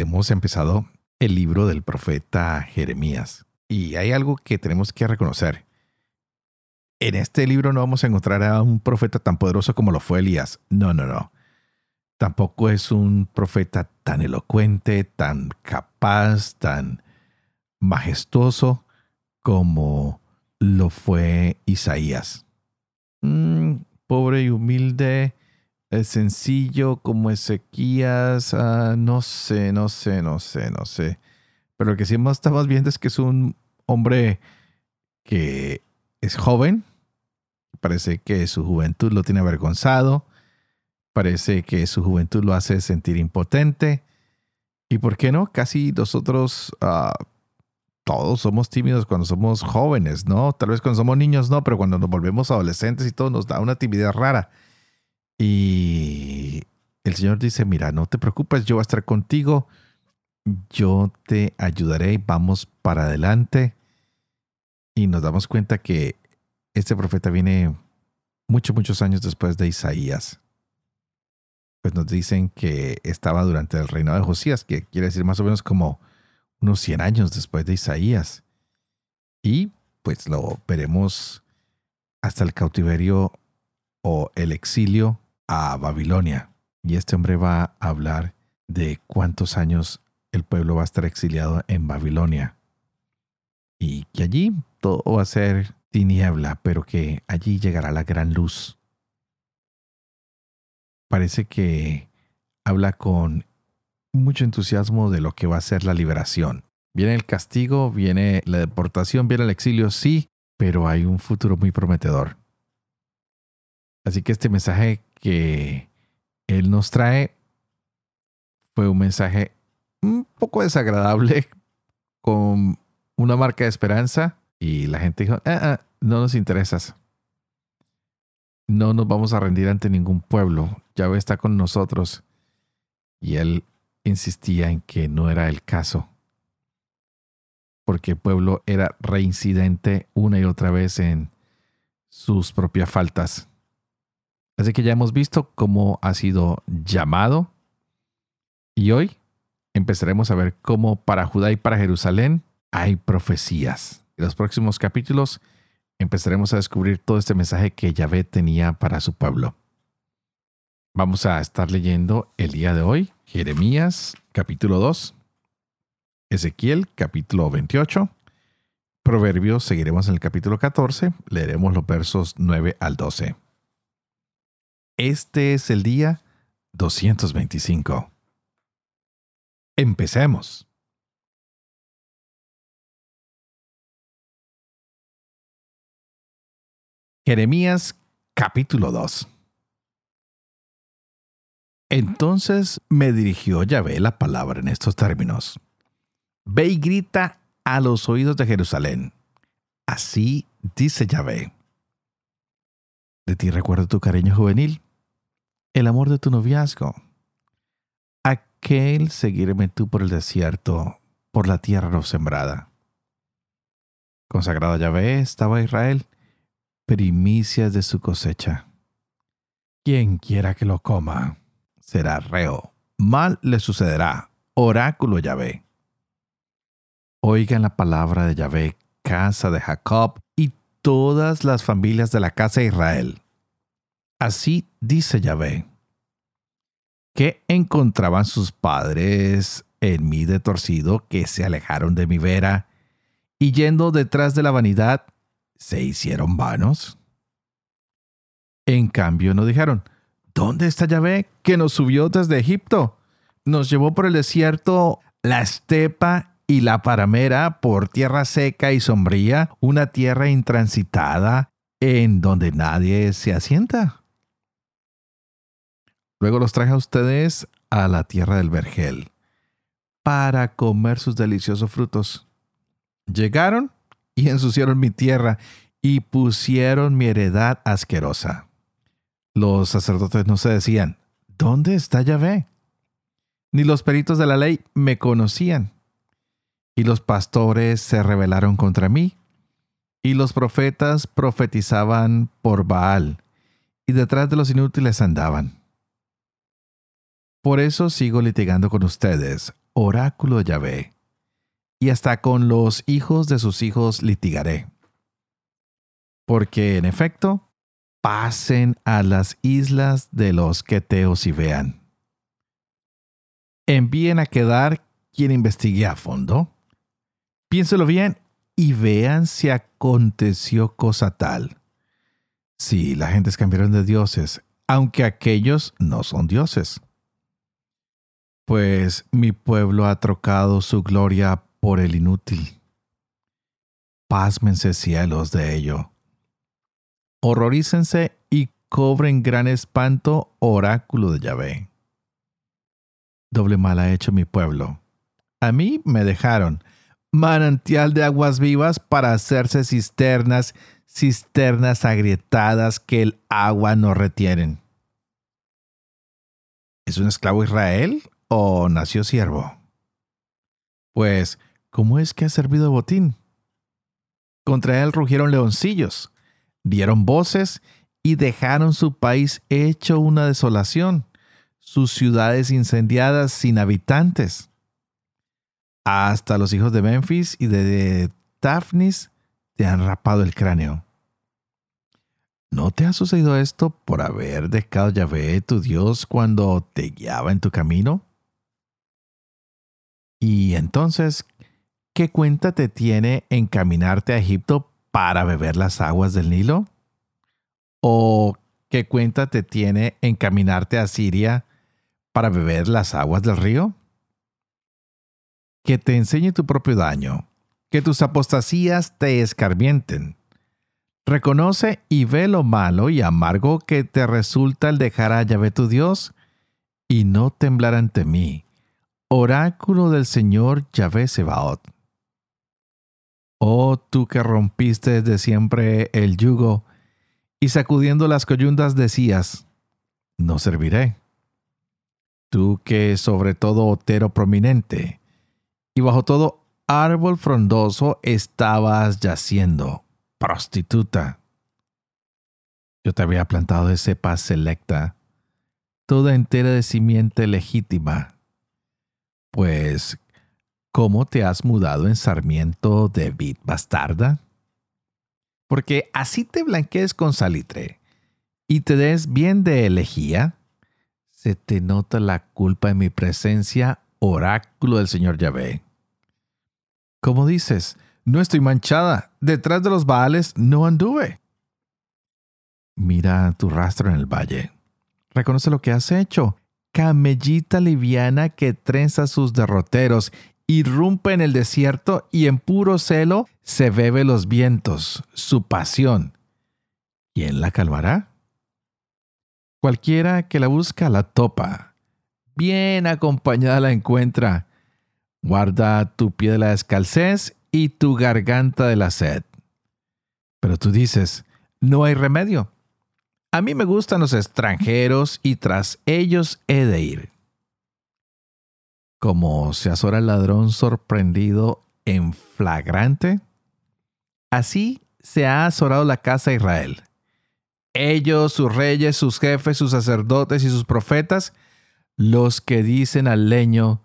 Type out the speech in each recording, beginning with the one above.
hemos empezado el libro del profeta Jeremías. Y hay algo que tenemos que reconocer. En este libro no vamos a encontrar a un profeta tan poderoso como lo fue Elías. No, no, no. Tampoco es un profeta tan elocuente, tan capaz, tan majestuoso como lo fue Isaías. Mm, pobre y humilde, sencillo como Ezequías, ah, no sé, no sé, no sé, no sé. Pero lo que sí estamos viendo es que es un hombre que es joven, parece que su juventud lo tiene avergonzado, parece que su juventud lo hace sentir impotente. ¿Y por qué no? Casi nosotros ah, todos somos tímidos cuando somos jóvenes, ¿no? Tal vez cuando somos niños no, pero cuando nos volvemos adolescentes y todo nos da una timidez rara. Y el Señor dice, mira, no te preocupes, yo voy a estar contigo, yo te ayudaré, vamos para adelante. Y nos damos cuenta que este profeta viene muchos, muchos años después de Isaías. Pues nos dicen que estaba durante el reinado de Josías, que quiere decir más o menos como unos 100 años después de Isaías. Y pues lo veremos hasta el cautiverio o el exilio a Babilonia. Y este hombre va a hablar de cuántos años el pueblo va a estar exiliado en Babilonia. Y que allí todo va a ser tiniebla, pero que allí llegará la gran luz. Parece que habla con mucho entusiasmo de lo que va a ser la liberación. Viene el castigo, viene la deportación, viene el exilio, sí, pero hay un futuro muy prometedor. Así que este mensaje que Él nos trae fue un mensaje un poco desagradable con una marca de esperanza y la gente dijo, ah, ah, no nos interesas. No nos vamos a rendir ante ningún pueblo. Yahweh está con nosotros. Y él insistía en que no era el caso. Porque el pueblo era reincidente una y otra vez en sus propias faltas. Así que ya hemos visto cómo ha sido llamado y hoy empezaremos a ver cómo para Judá y para Jerusalén hay profecías. En los próximos capítulos empezaremos a descubrir todo este mensaje que Yahvé tenía para su pueblo. Vamos a estar leyendo el día de hoy Jeremías capítulo 2, Ezequiel capítulo 28, Proverbios seguiremos en el capítulo 14, leeremos los versos 9 al 12. Este es el día 225. Empecemos. Jeremías capítulo 2 Entonces me dirigió Yahvé la palabra en estos términos. Ve y grita a los oídos de Jerusalén. Así dice Yahvé. De ti recuerdo tu cariño juvenil, el amor de tu noviazgo. Aquel seguirme tú por el desierto, por la tierra no sembrada. Consagrado a Yahvé estaba Israel, primicias de su cosecha. Quien quiera que lo coma, será reo. Mal le sucederá. Oráculo Yahvé. Oigan la palabra de Yahvé, casa de Jacob, y todas las familias de la casa de Israel. Así dice Yahvé. ¿Qué encontraban sus padres en mí de torcido que se alejaron de mi vera y yendo detrás de la vanidad se hicieron vanos? En cambio no dijeron, ¿dónde está Yahvé que nos subió desde Egipto? Nos llevó por el desierto, la estepa y la paramera por tierra seca y sombría, una tierra intransitada en donde nadie se asienta. Luego los traje a ustedes a la tierra del vergel, para comer sus deliciosos frutos. Llegaron y ensuciaron mi tierra y pusieron mi heredad asquerosa. Los sacerdotes no se decían, ¿dónde está Yahvé? Ni los peritos de la ley me conocían. Y los pastores se rebelaron contra mí. Y los profetas profetizaban por Baal. Y detrás de los inútiles andaban. Por eso sigo litigando con ustedes, oráculo Yahvé. Y hasta con los hijos de sus hijos litigaré. Porque en efecto, pasen a las islas de los Queteos y vean. Envíen a quedar quien investigue a fondo. Piénselo bien y vean si aconteció cosa tal. Si la gente cambiaron de dioses, aunque aquellos no son dioses. Pues mi pueblo ha trocado su gloria por el inútil. Pásmense cielos de ello horrorícense y cobren gran espanto, oráculo de Yahvé. Doble mal ha hecho mi pueblo. A mí me dejaron manantial de aguas vivas para hacerse cisternas, cisternas agrietadas que el agua no retienen. ¿Es un esclavo Israel nació siervo? Pues, ¿cómo es que ha servido botín? Contra él rugieron leoncillos dieron voces y dejaron su país hecho una desolación, sus ciudades incendiadas sin habitantes. Hasta los hijos de Memphis y de Tafnis te han rapado el cráneo. ¿No te ha sucedido esto por haber dejado Yahvé tu Dios cuando te guiaba en tu camino? Y entonces, ¿qué cuenta te tiene encaminarte a Egipto para beber las aguas del Nilo? ¿O qué cuenta te tiene encaminarte a Siria para beber las aguas del río? Que te enseñe tu propio daño, que tus apostasías te escarmienten. Reconoce y ve lo malo y amargo que te resulta el dejar a Yahvé tu Dios y no temblar ante mí, oráculo del Señor Yahvé Sebaot. Oh tú que rompiste desde siempre el yugo, y sacudiendo las coyundas decías, no serviré. Tú que sobre todo otero prominente, y bajo todo árbol frondoso estabas yaciendo, prostituta. Yo te había plantado de cepa selecta, toda entera de simiente legítima, pues ¿Cómo te has mudado en sarmiento de vid bastarda? Porque así te blanquees con salitre y te des bien de elegía, se te nota la culpa en mi presencia, oráculo del Señor Yahvé. Como dices, no estoy manchada, detrás de los baales no anduve. Mira tu rastro en el valle. Reconoce lo que has hecho. Camellita liviana que trenza sus derroteros irrumpe en el desierto y en puro celo se bebe los vientos, su pasión. ¿Quién la calmará? Cualquiera que la busca la topa. Bien acompañada la encuentra. Guarda tu pie de la descalcez y tu garganta de la sed. Pero tú dices, no hay remedio. A mí me gustan los extranjeros y tras ellos he de ir como se azora el ladrón sorprendido en flagrante, así se ha azorado la casa de Israel. Ellos, sus reyes, sus jefes, sus sacerdotes y sus profetas, los que dicen al leño,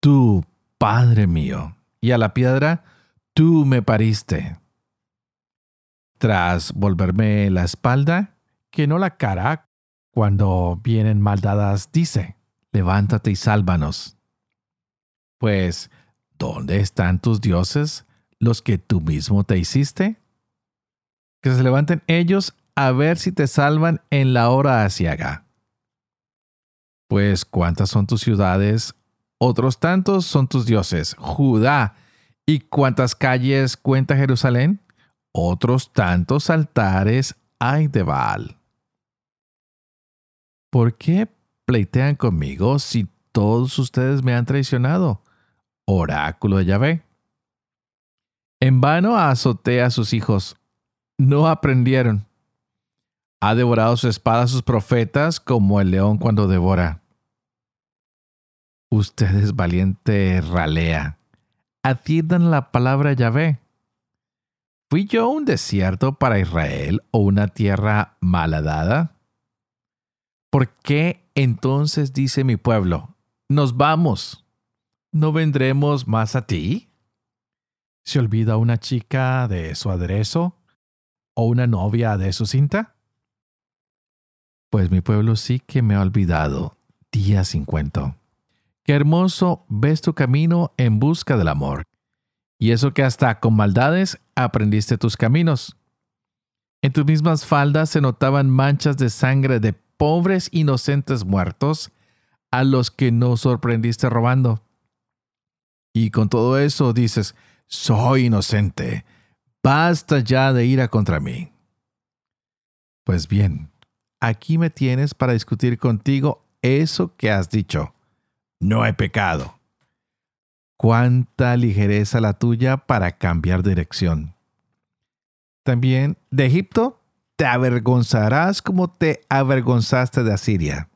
tú, Padre mío, y a la piedra, tú me pariste. Tras volverme la espalda, que no la cara, cuando vienen maldadas, dice, levántate y sálvanos. Pues, ¿dónde están tus dioses, los que tú mismo te hiciste? Que se levanten ellos a ver si te salvan en la hora asiaga. Pues, ¿cuántas son tus ciudades? Otros tantos son tus dioses, Judá. ¿Y cuántas calles cuenta Jerusalén? Otros tantos altares hay de Baal. ¿Por qué pleitean conmigo si todos ustedes me han traicionado? oráculo de Yahvé. En vano azotea a sus hijos, no aprendieron. Ha devorado su espada a sus profetas como el león cuando devora. Ustedes valiente ralea, atiendan la palabra Yahvé. ¿Fui yo un desierto para Israel o una tierra malhadada? ¿Por qué entonces dice mi pueblo, nos vamos? ¿No vendremos más a ti? ¿Se olvida una chica de su aderezo o una novia de su cinta? Pues mi pueblo sí que me ha olvidado día sin cuento. Qué hermoso ves tu camino en busca del amor. Y eso que hasta con maldades aprendiste tus caminos. En tus mismas faldas se notaban manchas de sangre de pobres inocentes muertos a los que no sorprendiste robando. Y con todo eso dices, soy inocente, basta ya de ira contra mí. Pues bien, aquí me tienes para discutir contigo eso que has dicho. No he pecado. Cuánta ligereza la tuya para cambiar dirección. También de Egipto te avergonzarás como te avergonzaste de Asiria.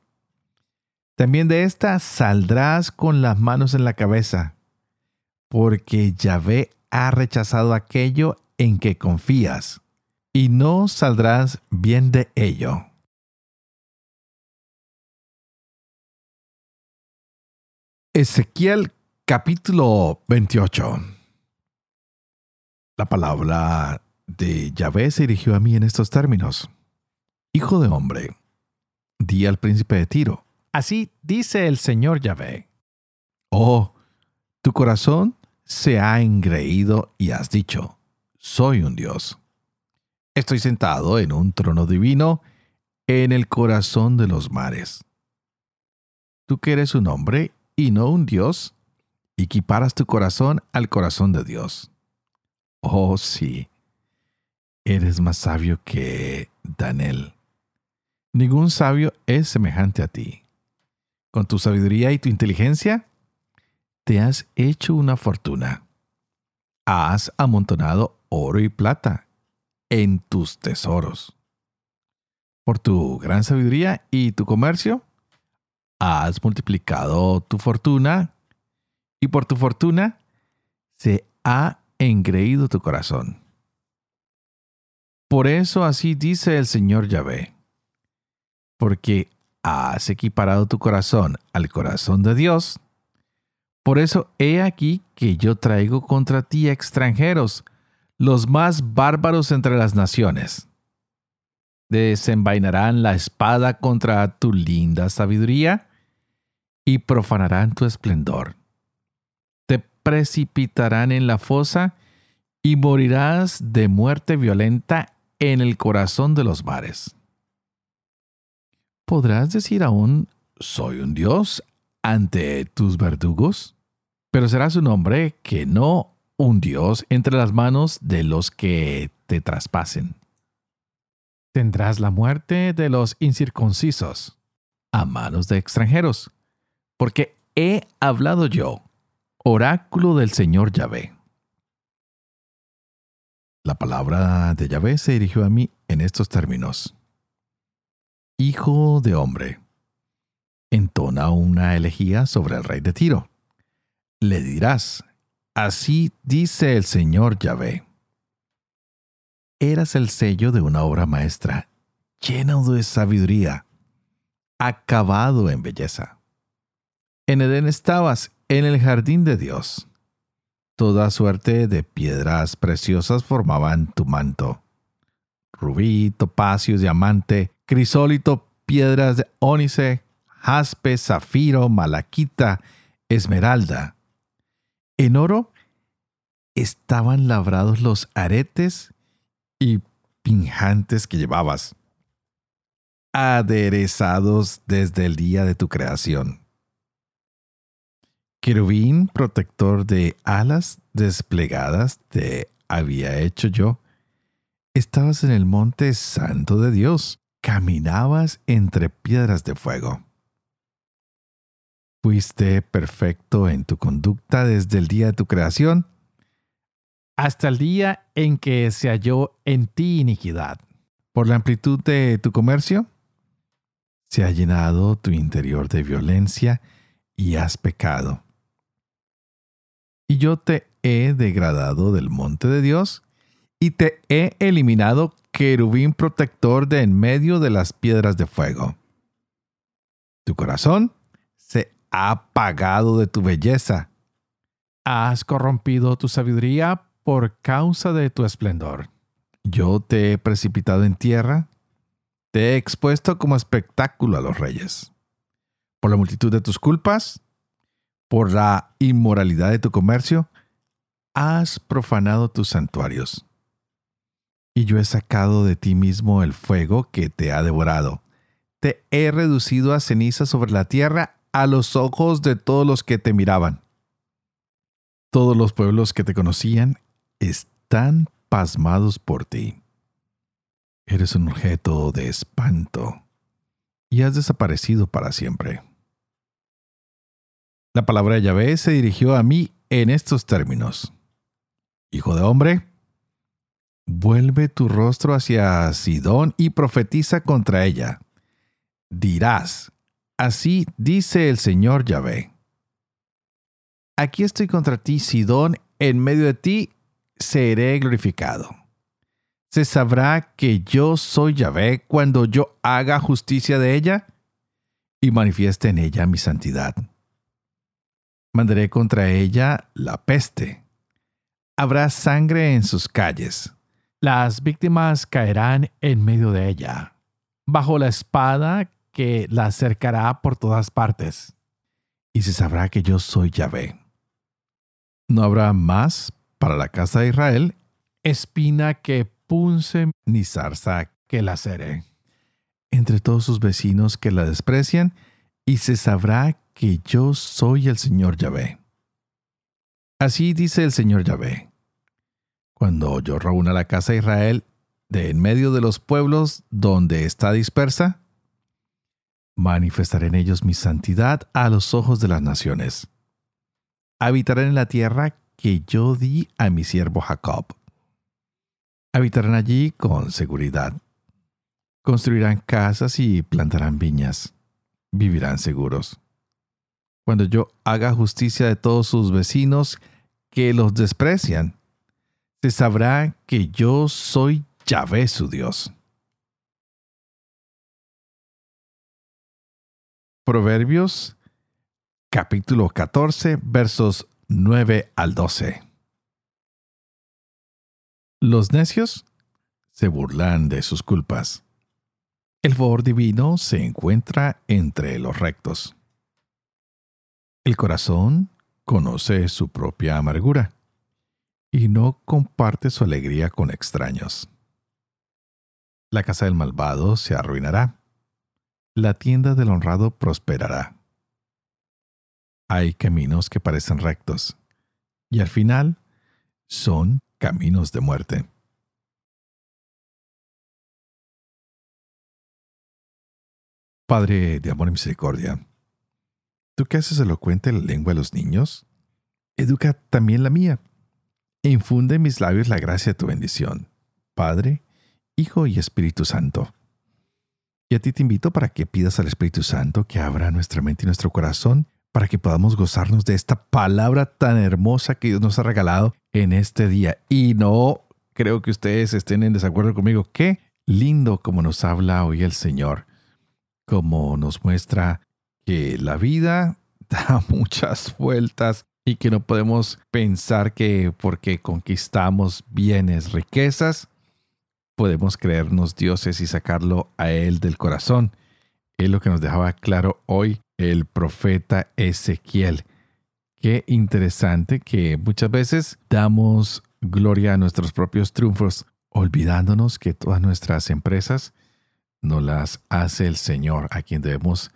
También de esta saldrás con las manos en la cabeza, porque Yahvé ha rechazado aquello en que confías, y no saldrás bien de ello. Ezequiel capítulo 28 La palabra de Yahvé se dirigió a mí en estos términos. Hijo de hombre, di al príncipe de Tiro. Así dice el Señor Yahvé. Oh, tu corazón se ha engreído y has dicho, soy un Dios. Estoy sentado en un trono divino en el corazón de los mares. Tú que eres un hombre y no un Dios, equiparas tu corazón al corazón de Dios. Oh sí, eres más sabio que Daniel. Ningún sabio es semejante a ti. Con tu sabiduría y tu inteligencia, te has hecho una fortuna. Has amontonado oro y plata en tus tesoros. Por tu gran sabiduría y tu comercio, has multiplicado tu fortuna y por tu fortuna se ha engreído tu corazón. Por eso así dice el Señor Yahvé, porque has equiparado tu corazón al corazón de Dios. Por eso he aquí que yo traigo contra ti extranjeros, los más bárbaros entre las naciones. Desenvainarán la espada contra tu linda sabiduría y profanarán tu esplendor. Te precipitarán en la fosa y morirás de muerte violenta en el corazón de los mares. ¿Podrás decir aún, soy un dios ante tus verdugos? Pero serás un hombre que no un dios entre las manos de los que te traspasen. Tendrás la muerte de los incircuncisos a manos de extranjeros, porque he hablado yo, oráculo del Señor Yahvé. La palabra de Yahvé se dirigió a mí en estos términos. Hijo de hombre, entona una elegía sobre el rey de Tiro. Le dirás, así dice el Señor Yahvé. Eras el sello de una obra maestra, lleno de sabiduría, acabado en belleza. En Edén estabas, en el jardín de Dios. Toda suerte de piedras preciosas formaban tu manto. Rubí, topacio, diamante, crisólito, piedras de ónice, jaspe, zafiro, malaquita, esmeralda. En oro estaban labrados los aretes y pinjantes que llevabas, aderezados desde el día de tu creación querubín protector de alas desplegadas te había hecho yo. Estabas en el monte santo de Dios, caminabas entre piedras de fuego. Fuiste perfecto en tu conducta desde el día de tu creación hasta el día en que se halló en ti iniquidad. Por la amplitud de tu comercio, se ha llenado tu interior de violencia y has pecado. Y yo te he degradado del monte de Dios y te he eliminado querubín protector de en medio de las piedras de fuego. Tu corazón se ha apagado de tu belleza. Has corrompido tu sabiduría por causa de tu esplendor. Yo te he precipitado en tierra, te he expuesto como espectáculo a los reyes. Por la multitud de tus culpas, por la inmoralidad de tu comercio, has profanado tus santuarios. Y yo he sacado de ti mismo el fuego que te ha devorado. Te he reducido a ceniza sobre la tierra a los ojos de todos los que te miraban. Todos los pueblos que te conocían están pasmados por ti. Eres un objeto de espanto y has desaparecido para siempre. La palabra de Yahvé se dirigió a mí en estos términos. Hijo de hombre, vuelve tu rostro hacia Sidón y profetiza contra ella. Dirás, así dice el Señor Yahvé. Aquí estoy contra ti, Sidón, en medio de ti seré glorificado. Se sabrá que yo soy Yahvé cuando yo haga justicia de ella y manifieste en ella mi santidad. Mandaré contra ella la peste. Habrá sangre en sus calles. Las víctimas caerán en medio de ella, bajo la espada que la cercará por todas partes. Y se sabrá que yo soy Yahvé. No habrá más para la casa de Israel, espina que punce ni zarza que la lacere. Entre todos sus vecinos que la desprecian, y se sabrá que yo soy el Señor Yahvé. Así dice el Señor Yahvé. Cuando yo reúna la casa de Israel de en medio de los pueblos donde está dispersa, manifestaré en ellos mi santidad a los ojos de las naciones. Habitarán en la tierra que yo di a mi siervo Jacob. Habitarán allí con seguridad. Construirán casas y plantarán viñas. Vivirán seguros. Cuando yo haga justicia de todos sus vecinos que los desprecian, se sabrá que yo soy Yahvé su Dios. Proverbios capítulo 14 versos 9 al 12. Los necios se burlan de sus culpas. El favor divino se encuentra entre los rectos. El corazón conoce su propia amargura y no comparte su alegría con extraños. La casa del malvado se arruinará. La tienda del honrado prosperará hay caminos que parecen rectos y al final son caminos de muerte. Padre de amor y misericordia, tú que haces elocuente la lengua de los niños, educa también la mía e infunde en mis labios la gracia de tu bendición, Padre, Hijo y Espíritu Santo. Y a ti te invito para que pidas al Espíritu Santo que abra nuestra mente y nuestro corazón para que podamos gozarnos de esta palabra tan hermosa que Dios nos ha regalado en este día. Y no creo que ustedes estén en desacuerdo conmigo. Qué lindo como nos habla hoy el Señor, como nos muestra que la vida da muchas vueltas y que no podemos pensar que porque conquistamos bienes, riquezas, podemos creernos dioses y sacarlo a Él del corazón. Es lo que nos dejaba claro hoy el profeta Ezequiel. Qué interesante que muchas veces damos gloria a nuestros propios triunfos, olvidándonos que todas nuestras empresas no las hace el Señor, a quien debemos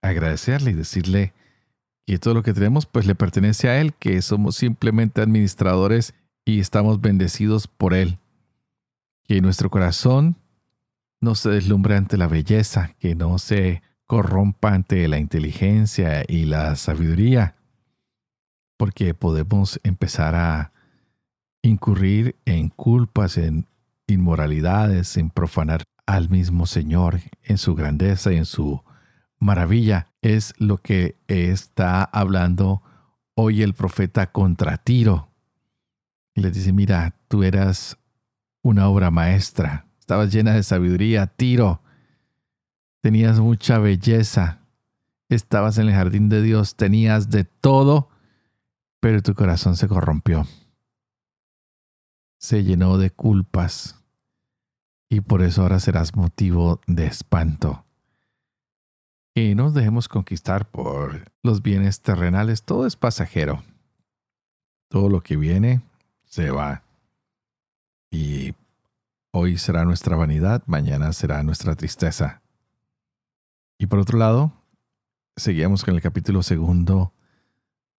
agradecerle y decirle que todo lo que tenemos pues le pertenece a Él, que somos simplemente administradores y estamos bendecidos por Él. Que nuestro corazón no se deslumbre ante la belleza, que no se corrompa ante la inteligencia y la sabiduría, porque podemos empezar a incurrir en culpas, en inmoralidades, en profanar al mismo Señor en su grandeza y en su maravilla. Es lo que está hablando hoy el profeta contra Tiro. Le dice, mira, tú eras una obra maestra, estabas llena de sabiduría, Tiro, tenías mucha belleza, estabas en el jardín de Dios, tenías de todo, pero tu corazón se corrompió. Se llenó de culpas y por eso ahora serás motivo de espanto. Y no nos dejemos conquistar por los bienes terrenales, todo es pasajero. Todo lo que viene se va. Y hoy será nuestra vanidad, mañana será nuestra tristeza. Y por otro lado, seguimos con el capítulo segundo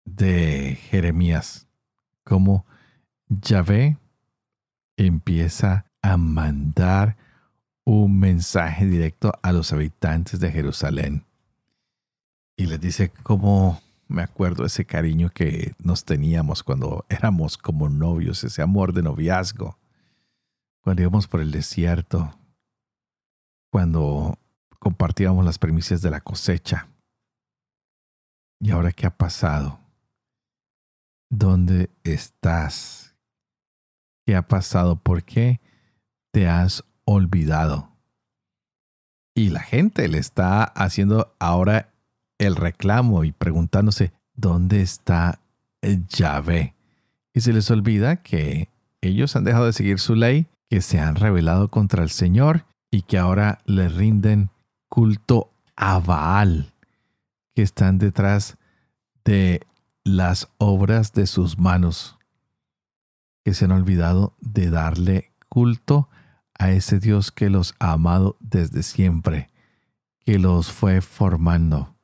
de Jeremías, como Yahvé empieza a mandar un mensaje directo a los habitantes de Jerusalén. Y les dice cómo me acuerdo ese cariño que nos teníamos cuando éramos como novios, ese amor de noviazgo, cuando íbamos por el desierto, cuando compartíamos las premisas de la cosecha. ¿Y ahora qué ha pasado? ¿Dónde estás? ¿Qué ha pasado? ¿Por qué te has olvidado? Y la gente le está haciendo ahora el reclamo y preguntándose, ¿dónde está Yahvé? Y se les olvida que ellos han dejado de seguir su ley, que se han rebelado contra el Señor y que ahora le rinden culto a Baal, que están detrás de las obras de sus manos que se han olvidado de darle culto a ese Dios que los ha amado desde siempre, que los fue formando.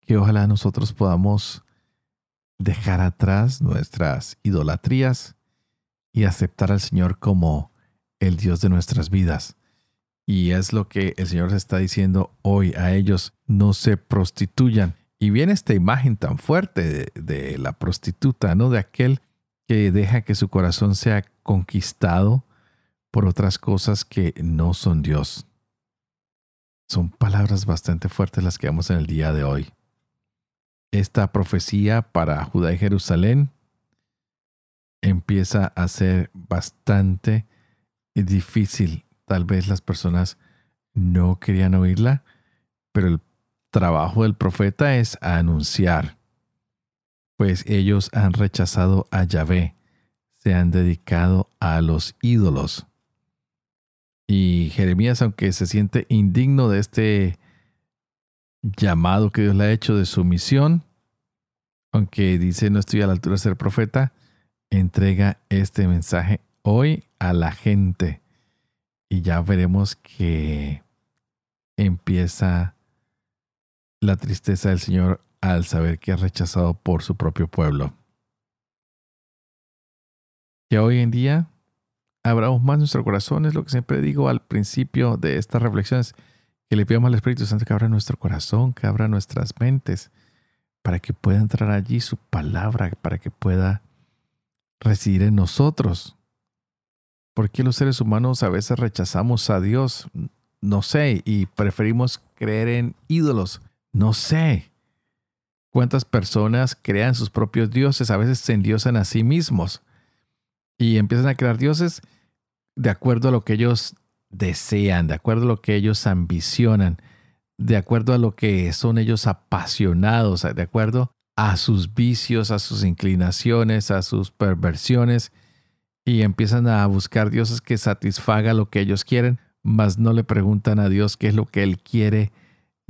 Que ojalá nosotros podamos dejar atrás nuestras idolatrías y aceptar al Señor como el Dios de nuestras vidas. Y es lo que el Señor está diciendo hoy a ellos, no se prostituyan y viene esta imagen tan fuerte de, la prostituta, ¿no? De aquel que deja que su corazón sea conquistado por otras cosas que no son Dios. Son palabras bastante fuertes las que vemos en el día de hoy. Esta profecía para Judá y Jerusalén empieza a ser bastante difícil. Tal vez las personas no querían oírla, pero el trabajo del profeta es anunciar, pues ellos han rechazado a Yahvé, se han dedicado a los ídolos. Y Jeremías, aunque se siente indigno de este llamado que Dios le ha hecho de su misión, aunque dice no estoy a la altura de ser profeta, entrega este mensaje hoy a la gente. Y ya veremos que empieza la tristeza del Señor al saber que es rechazado por su propio pueblo. Que hoy en día abramos más nuestro corazón, es lo que siempre digo al principio de estas reflexiones, que le pidamos al Espíritu Santo que abra nuestro corazón, que abra nuestras mentes, para que pueda entrar allí su palabra, para que pueda residir en nosotros. ¿Por qué los seres humanos a veces rechazamos a Dios? No sé, y preferimos creer en ídolos no sé cuántas personas crean sus propios dioses, a veces se endiosan a sí mismos y empiezan a crear dioses de acuerdo a lo que ellos desean, de acuerdo a lo que ellos ambicionan, de acuerdo a lo que son ellos apasionados, de acuerdo a sus vicios, a sus inclinaciones, a sus perversiones, y empiezan a buscar dioses que satisfagan lo que ellos quieren, mas no le preguntan a Dios qué es lo que Él quiere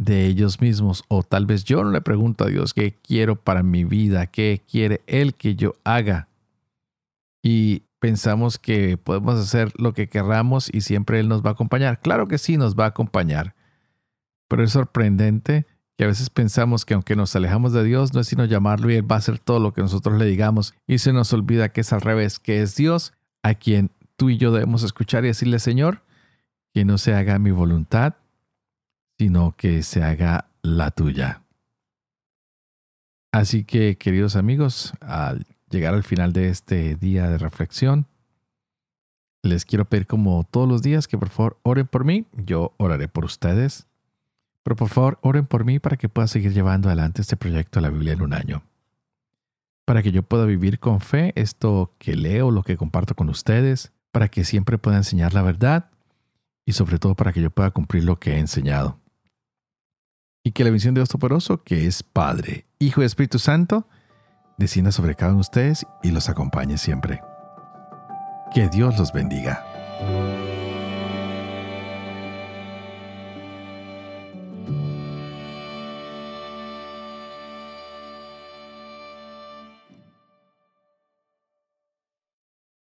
de ellos mismos. O tal vez yo no le pregunto a Dios qué quiero para mi vida, qué quiere Él que yo haga. Y pensamos que podemos hacer lo que querramos y siempre Él nos va a acompañar. Claro que sí, nos va a acompañar. Pero es sorprendente que a veces pensamos que aunque nos alejamos de Dios, no es sino llamarlo y Él va a hacer todo lo que nosotros le digamos. Y se nos olvida que es al revés, que es Dios a quien tú y yo debemos escuchar y decirle, Señor, que no se haga mi voluntad, sino que se haga la tuya. Así que, queridos amigos, al llegar al final de este día de reflexión, les quiero pedir como todos los días que por favor oren por mí, yo oraré por ustedes, pero por favor oren por mí para que pueda seguir llevando adelante este proyecto de la Biblia en un año, para que yo pueda vivir con fe esto que leo, lo que comparto con ustedes, para que siempre pueda enseñar la verdad y sobre todo para que yo pueda cumplir lo que he enseñado. Y que la visión de Dios Toporoso, que es Padre, Hijo y Espíritu Santo, descienda sobre cada uno de ustedes y los acompañe siempre. Que Dios los bendiga.